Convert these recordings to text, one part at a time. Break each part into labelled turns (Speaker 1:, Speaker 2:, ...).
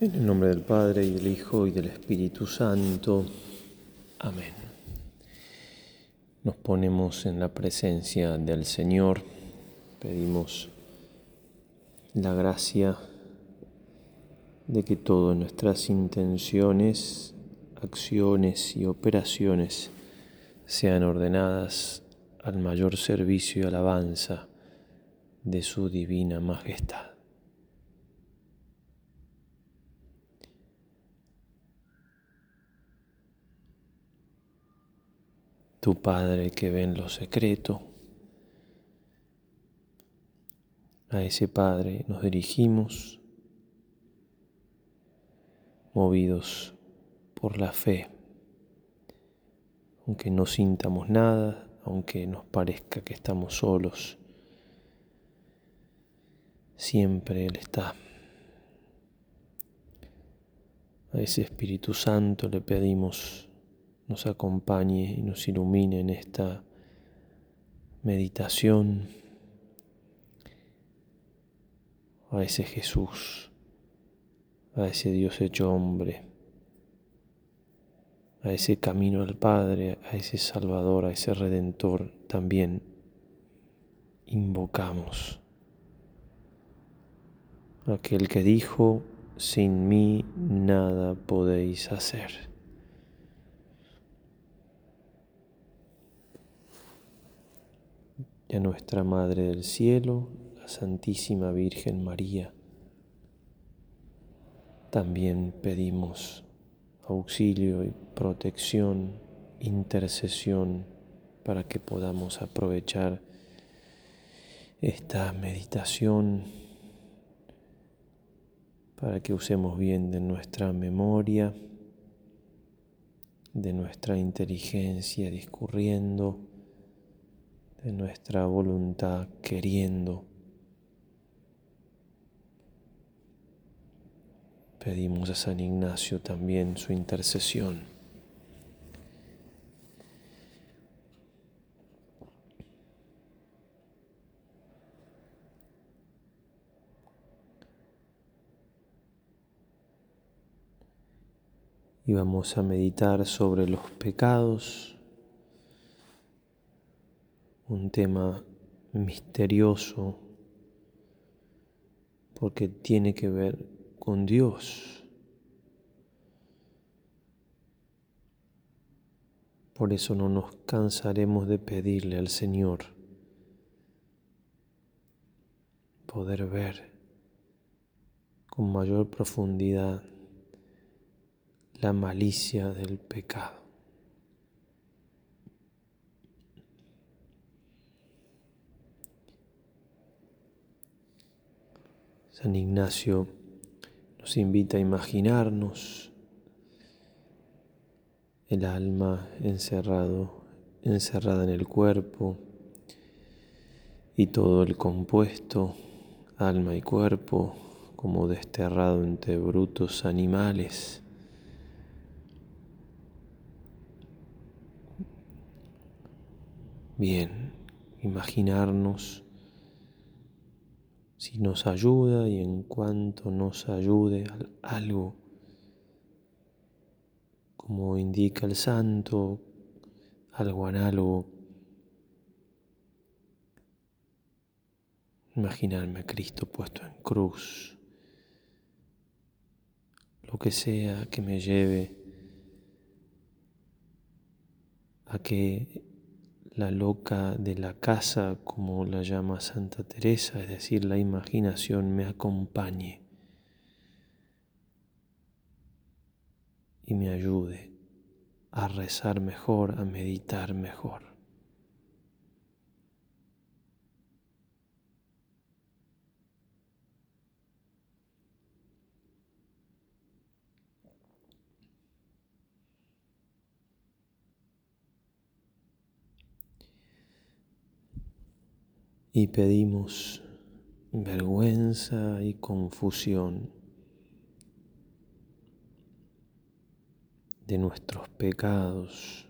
Speaker 1: En el nombre del Padre y del Hijo y del Espíritu Santo. Amén. Nos ponemos en la presencia del Señor, pedimos la gracia de que todas nuestras intenciones, acciones y operaciones sean ordenadas al mayor servicio y alabanza de su divina majestad. tu Padre que ve en lo secreto. A ese Padre nos dirigimos, movidos por la fe, aunque no sintamos nada, aunque nos parezca que estamos solos, siempre Él está. A ese Espíritu Santo le pedimos nos acompañe y nos ilumine en esta meditación a ese Jesús, a ese Dios hecho hombre, a ese camino al Padre, a ese Salvador, a ese Redentor también invocamos. Aquel que dijo, sin mí nada podéis hacer. y a nuestra Madre del Cielo, la Santísima Virgen María. También pedimos auxilio y protección, intercesión, para que podamos aprovechar esta meditación, para que usemos bien de nuestra memoria, de nuestra inteligencia discurriendo de nuestra voluntad queriendo. Pedimos a San Ignacio también su intercesión. Y vamos a meditar sobre los pecados un tema misterioso porque tiene que ver con Dios. Por eso no nos cansaremos de pedirle al Señor poder ver con mayor profundidad la malicia del pecado. San Ignacio nos invita a imaginarnos el alma encerrado, encerrada en el cuerpo y todo el compuesto, alma y cuerpo, como desterrado entre brutos animales. Bien, imaginarnos si nos ayuda y en cuanto nos ayude algo, como indica el santo, algo análogo. Imaginarme a Cristo puesto en cruz, lo que sea que me lleve a que la loca de la casa, como la llama Santa Teresa, es decir, la imaginación me acompañe y me ayude a rezar mejor, a meditar mejor. y pedimos vergüenza y confusión de nuestros pecados,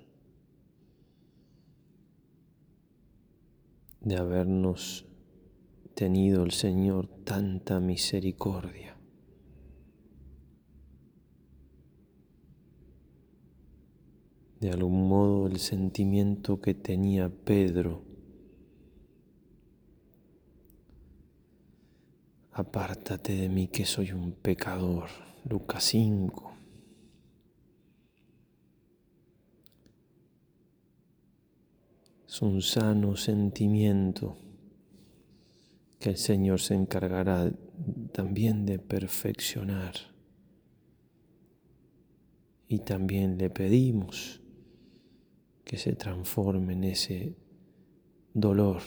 Speaker 1: de habernos tenido el Señor tanta misericordia. De algún modo el sentimiento que tenía Pedro apártate de mí que soy un pecador. Lucas 5. Es un sano sentimiento que el Señor se encargará también de perfeccionar. Y también le pedimos que se transforme en ese dolor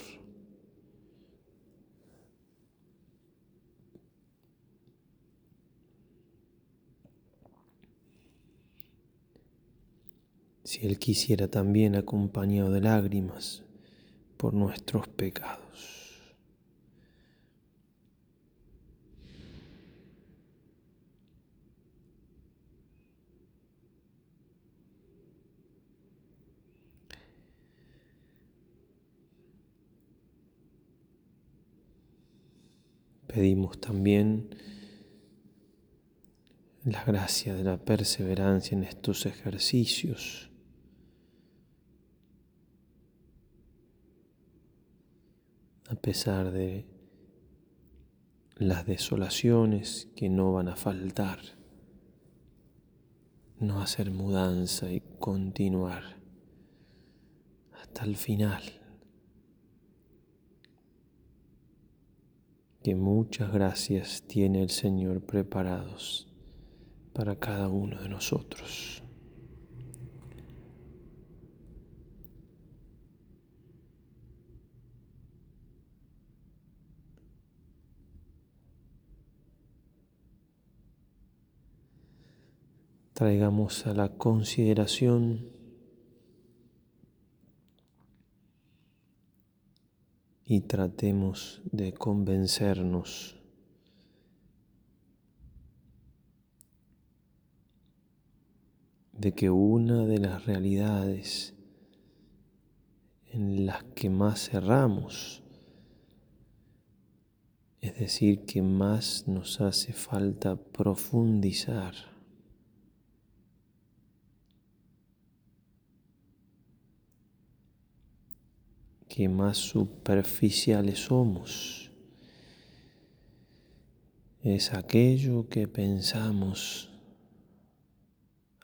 Speaker 1: si Él quisiera también acompañado de lágrimas por nuestros pecados. Pedimos también la gracia de la perseverancia en estos ejercicios a pesar de las desolaciones que no van a faltar, no hacer mudanza y continuar hasta el final. Que muchas gracias tiene el Señor preparados para cada uno de nosotros. traigamos a la consideración y tratemos de convencernos de que una de las realidades en las que más cerramos, es decir, que más nos hace falta profundizar, que más superficiales somos. Es aquello que pensamos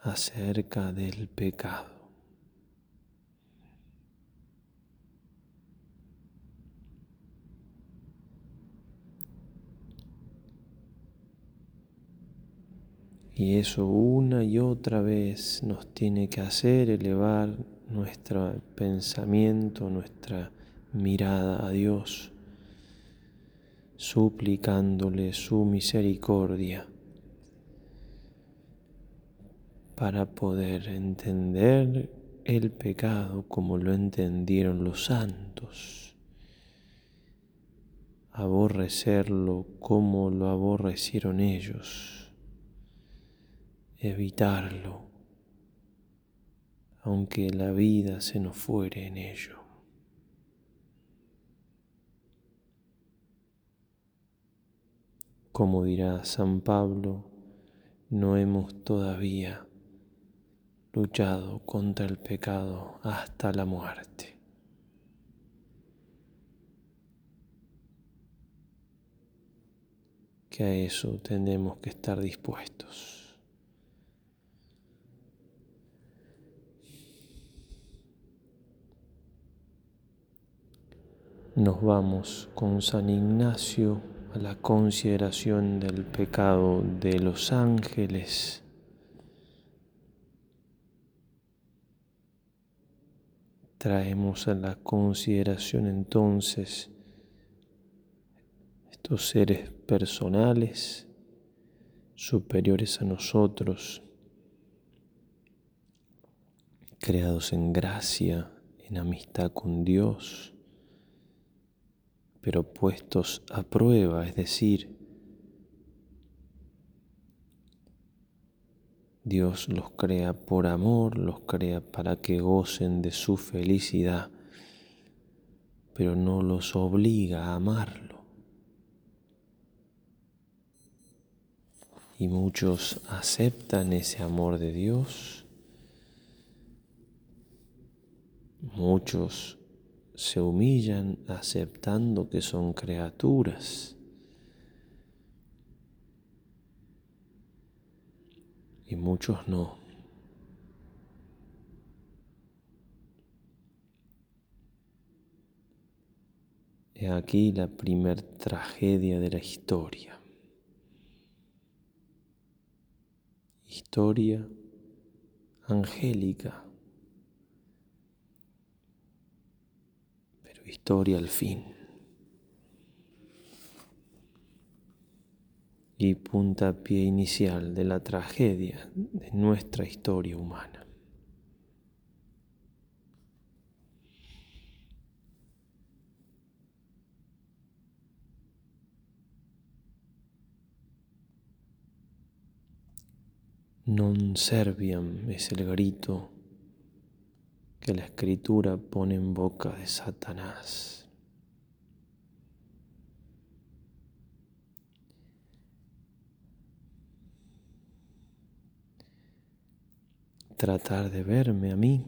Speaker 1: acerca del pecado. Y eso una y otra vez nos tiene que hacer elevar nuestro pensamiento, nuestra mirada a Dios, suplicándole su misericordia para poder entender el pecado como lo entendieron los santos, aborrecerlo como lo aborrecieron ellos, evitarlo aunque la vida se nos fuere en ello. Como dirá San Pablo, no hemos todavía luchado contra el pecado hasta la muerte. que a eso tenemos que estar dispuestos. nos vamos con San Ignacio a la consideración del pecado de los ángeles. Traemos a la consideración entonces estos seres personales superiores a nosotros, creados en gracia, en amistad con Dios pero puestos a prueba, es decir, Dios los crea por amor, los crea para que gocen de su felicidad, pero no los obliga a amarlo. Y muchos aceptan ese amor de Dios, muchos se humillan aceptando que son criaturas. Y muchos no. He aquí la primer tragedia de la historia. Historia angélica. Historia al fin. Y punta pie inicial de la tragedia de nuestra historia humana. Non serviam es el grito que la escritura pone en boca de Satanás. Tratar de verme a mí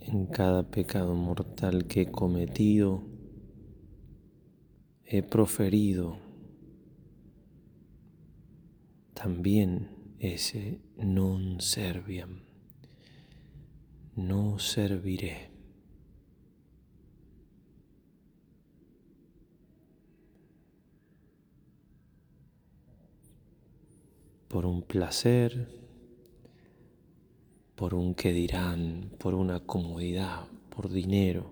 Speaker 1: en cada pecado mortal que he cometido, he proferido también ese non serviam, no serviré. por un placer, por un que dirán, por una comodidad, por dinero,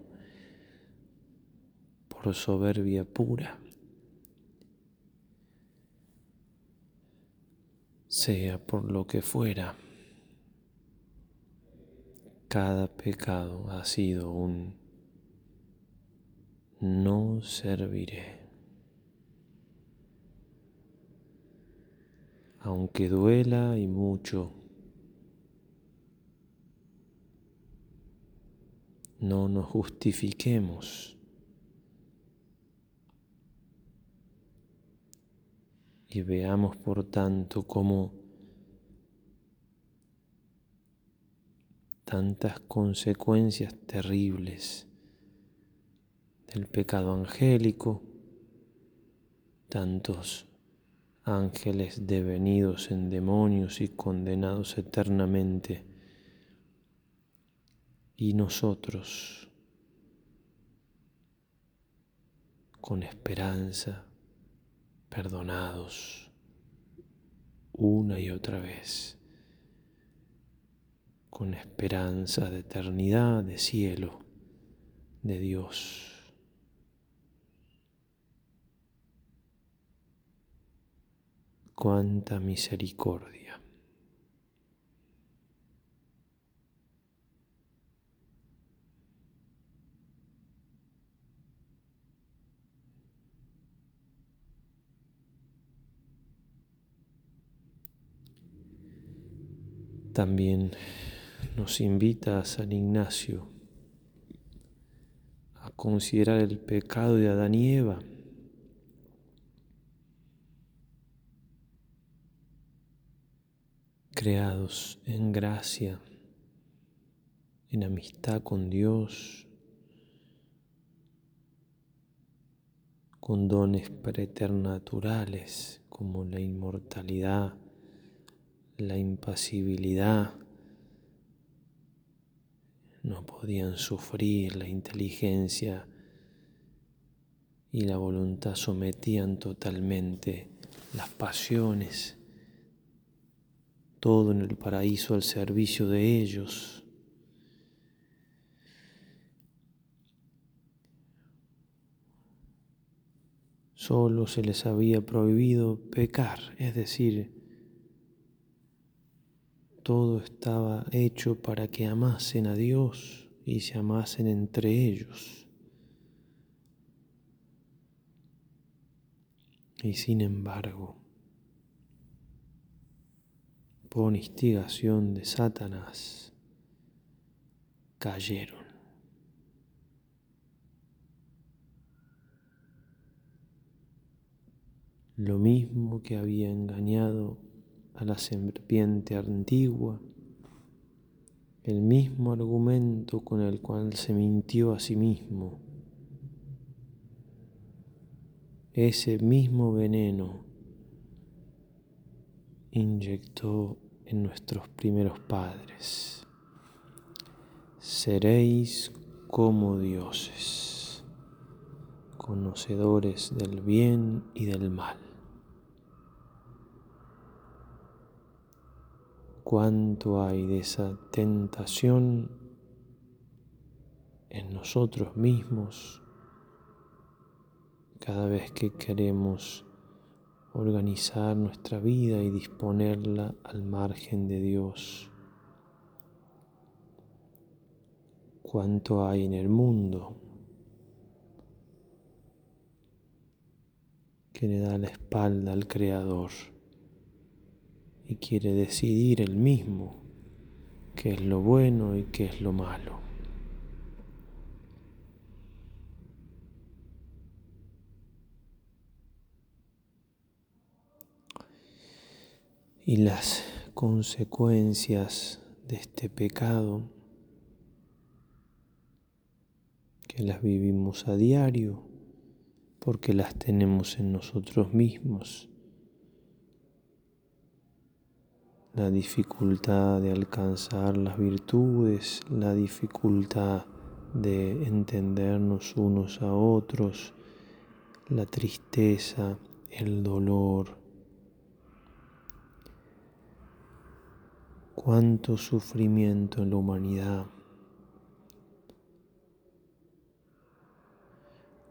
Speaker 1: por soberbia pura. sea por lo que fuera, cada pecado ha sido un no serviré. Aunque duela y mucho, no nos justifiquemos. y veamos por tanto como tantas consecuencias terribles del pecado angélico, tantos ángeles devenidos en demonios y condenados eternamente, y nosotros con esperanza, perdonados una y otra vez, con esperanza de eternidad, de cielo, de Dios. Cuánta misericordia. también nos invita a San Ignacio a considerar el pecado de Adán y Eva. creados en gracia, en amistad con Dios, con dones preternaturales como la inmortalidad, la impasibilidad, no podían sufrir la inteligencia y la voluntad sometían totalmente las pasiones, todo en el paraíso al servicio de ellos. Solo se les había prohibido pecar, es decir, todo estaba hecho para que amasen a Dios y se amasen entre ellos. Y sin embargo, por instigación de Satanás, cayeron. Lo mismo que había engañado a la serpiente antigua, el mismo argumento con el cual se mintió a sí mismo, ese mismo veneno inyectó en nuestros primeros padres. Seréis como dioses, conocedores del bien y del mal. cuánto hay de esa tentación en nosotros mismos cada vez que queremos organizar nuestra vida y disponerla al margen de Dios. Cuánto hay en el mundo que le da la espalda al Creador quiere decidir él mismo qué es lo bueno y qué es lo malo. Y las consecuencias de este pecado que las vivimos a diario porque las tenemos en nosotros mismos la dificultad de alcanzar las virtudes, la dificultad de entendernos unos a otros, la tristeza, el dolor. Cuánto sufrimiento en la humanidad.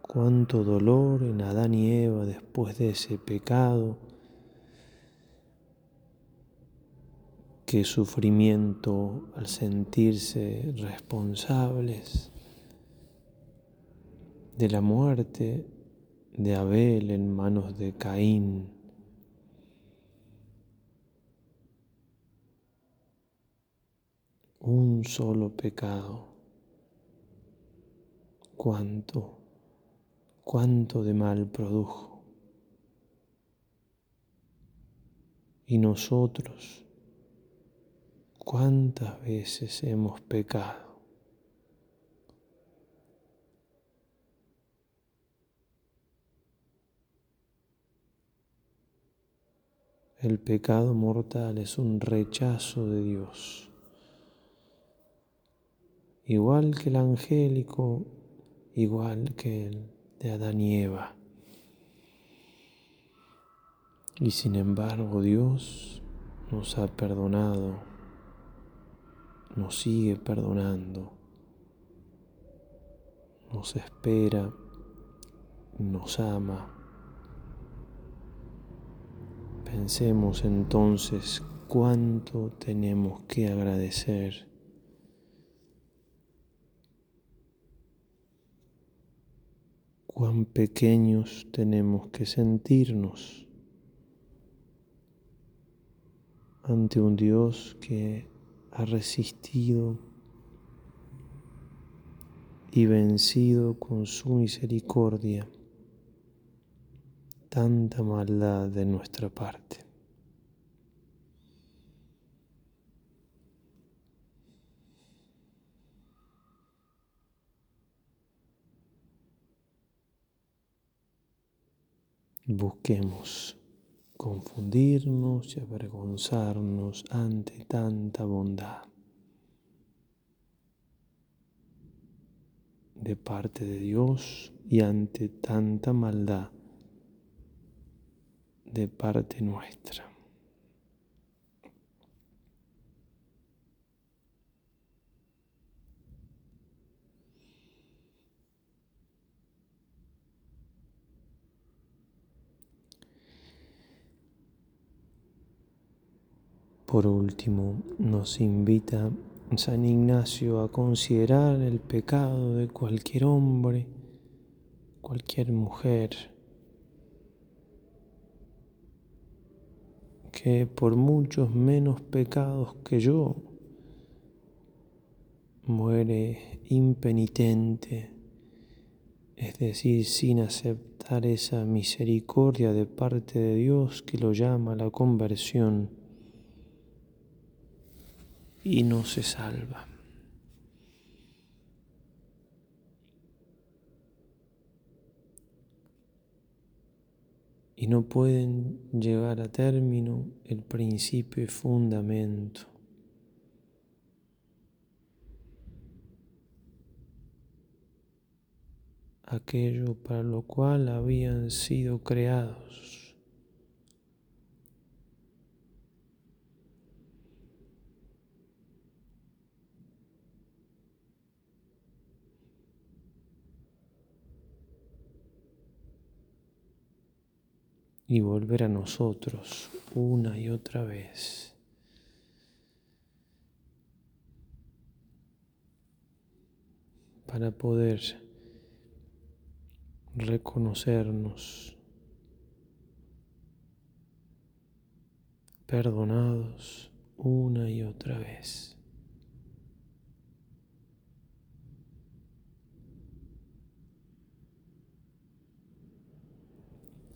Speaker 1: Cuánto dolor en Adán y Eva después de ese pecado qué sufrimiento al sentirse responsables de la muerte de Abel en manos de Caín. Un solo pecado. Cuánto, cuánto de mal produjo. Y nosotros, cuántas veces hemos pecado. El pecado mortal es un rechazo de Dios. Igual que el angélico, igual que el de Adán y Eva. Y sin embargo Dios nos ha perdonado nos sigue perdonando, nos espera, nos ama. Pensemos entonces cuánto tenemos que agradecer. Cuán pequeños tenemos que sentirnos ante un Dios que ha resistido y vencido con su misericordia tanta maldad de nuestra parte. Busquemos confundirnos y avergonzarnos ante tanta bondad de parte de Dios y ante tanta maldad de parte nuestra. Por último, nos invita San Ignacio a considerar el pecado de cualquier hombre, cualquier mujer, que por muchos menos pecados que yo, muere impenitente, es decir, sin aceptar esa misericordia de parte de Dios que lo llama la conversión y no se salva. Y no pueden llegar a término el principio y fundamento. aquello para lo cual habían sido creados. y volver a nosotros una y otra vez. Para poder reconocernos perdonados una y otra vez.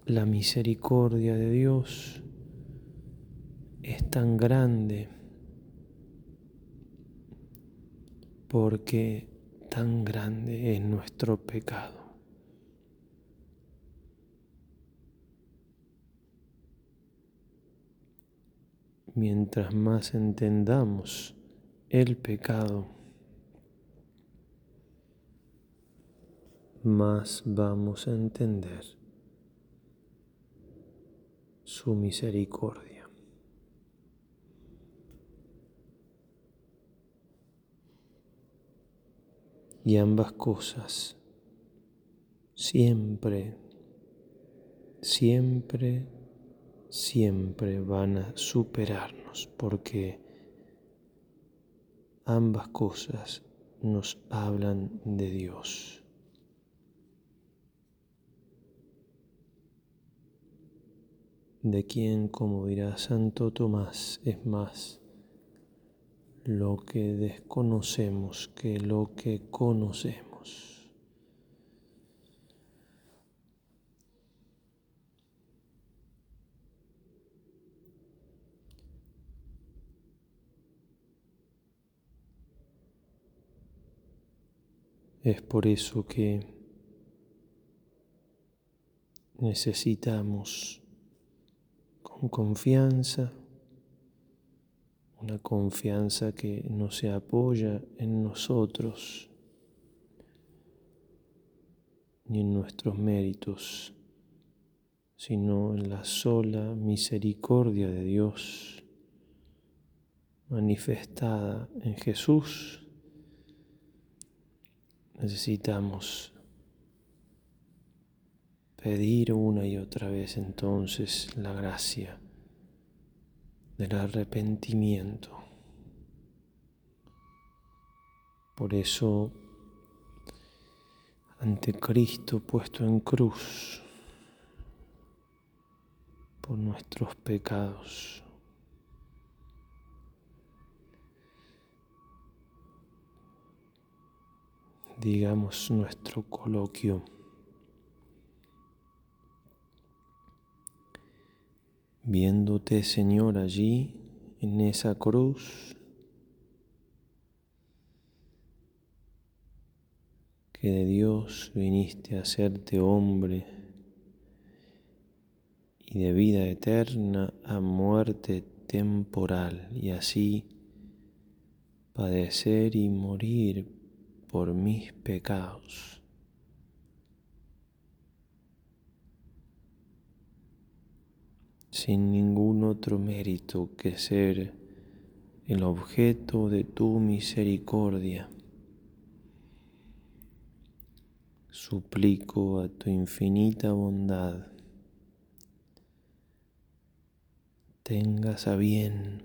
Speaker 1: La misericordia de Dios es tan grande porque tan grande es nuestro pecado. Mientras más entendamos el pecado, más vamos a entender su misericordia. Y ambas cosas siempre, siempre, siempre van a superarnos porque ambas cosas nos hablan de Dios. de quien, como dirá Santo Tomás, es más lo que desconocemos que lo que conocemos. Es por eso que necesitamos con confianza, una confianza que no se apoya en nosotros ni en nuestros méritos, sino en la sola misericordia de Dios manifestada en Jesús. Necesitamos pedir una y otra vez entonces la gracia del arrepentimiento. Por eso, ante Cristo puesto en cruz, por nuestros pecados. digamos nuestro coloquio. viéndote Señor allí en esa cruz que de Dios viniste a hacerte hombre y de vida eterna a muerte temporal y así padecer y morir por mis pecados. sin ningún otro mérito que ser el objeto de tu misericordia. Suplico a tu infinita bondad, tengas a bien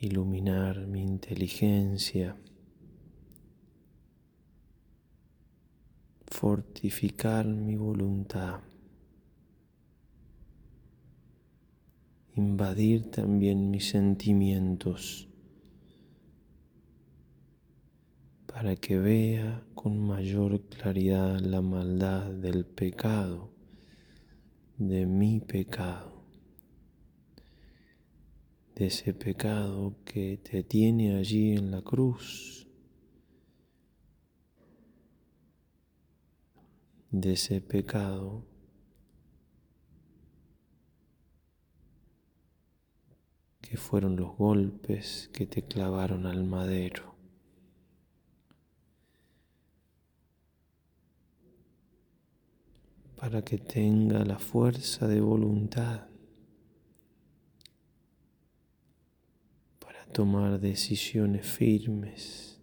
Speaker 1: iluminar mi inteligencia. fortificar mi voluntad, invadir también mis sentimientos para que vea con mayor claridad la maldad del pecado, de mi pecado, de ese pecado que te tiene allí en la cruz de ese pecado. que fueron los golpes que te clavaron al madero. para que tenga la fuerza de voluntad para tomar decisiones firmes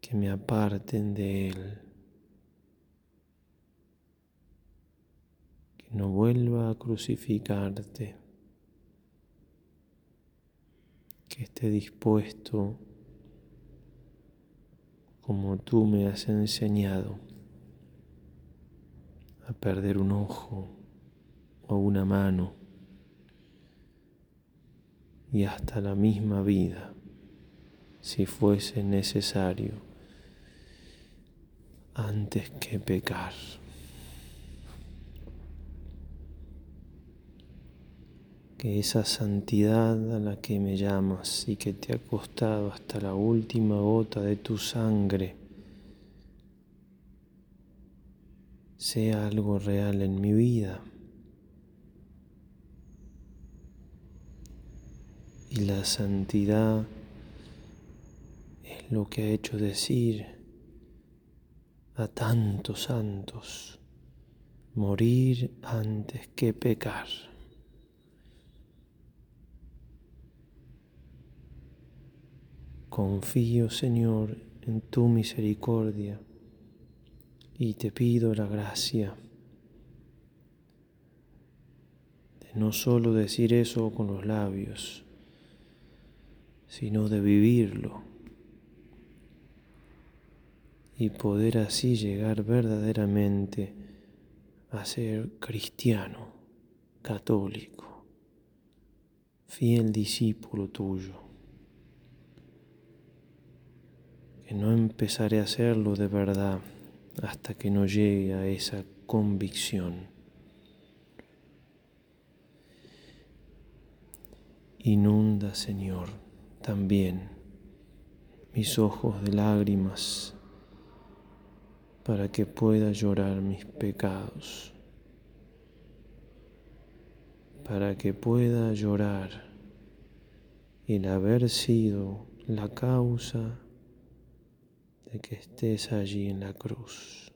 Speaker 1: que me aparten de Él. no vuelva a crucificarte, que esté dispuesto como tú me has enseñado a perder un ojo o una mano y hasta la misma vida si fuese necesario antes que pecar. que esa santidad a la que me llamas y que te ha costado hasta la última gota de tu sangre sea algo real en mi vida. Y la santidad es lo que ha hecho decir a tantos santos, morir antes que pecar. Confío, Señor, en tu misericordia y te pido la gracia de no solo decir eso con los labios, sino de vivirlo y poder así llegar verdaderamente a ser cristiano, católico, fiel discípulo tuyo. no empezaré a hacerlo de verdad hasta que no llegue a esa convicción. Inunda, Señor, también mis ojos de lágrimas para que pueda llorar mis pecados, para que pueda llorar el haber sido la causa de que estés allí en la cruz.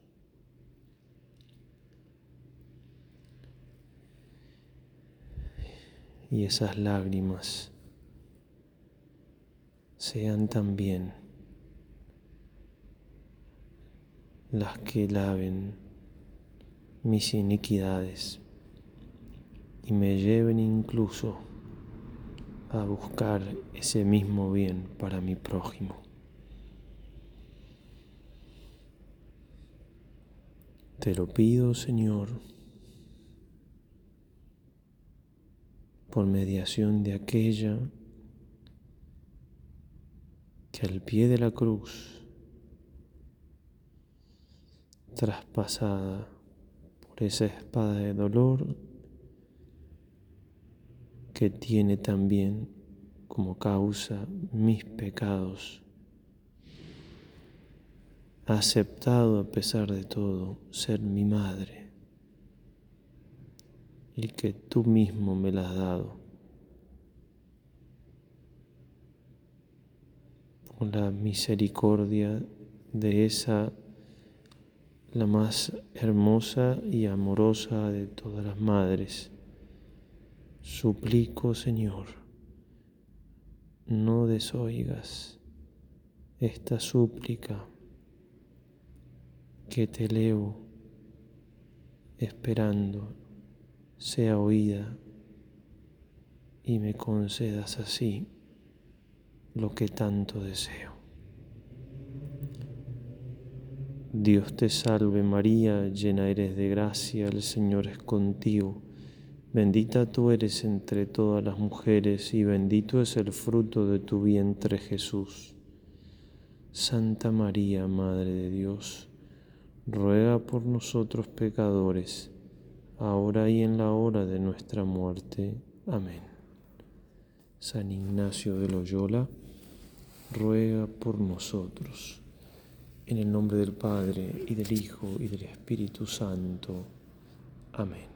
Speaker 1: Y esas lágrimas sean también las que laven mis iniquidades y me lleven incluso a buscar ese mismo bien para mi prójimo. Te lo pido, Señor, por mediación de aquella que al pie de la cruz, traspasada por esa espada de dolor que tiene también como causa mis pecados aceptado a pesar de todo ser mi madre y que tú mismo me la has dado. Con la misericordia de esa, la más hermosa y amorosa de todas las madres, suplico, Señor, no desoigas esta súplica que te elevo esperando sea oída y me concedas así lo que tanto deseo. Dios te salve María, llena eres de gracia, el Señor es contigo. Bendita tú eres entre todas las mujeres y bendito es el fruto de tu vientre Jesús. Santa María, Madre de Dios, ruega por nosotros pecadores, ahora y en la hora de nuestra muerte. Amén. San Ignacio de Loyola, ruega por nosotros. En el nombre del Padre, y del Hijo, y del Espíritu Santo. Amén.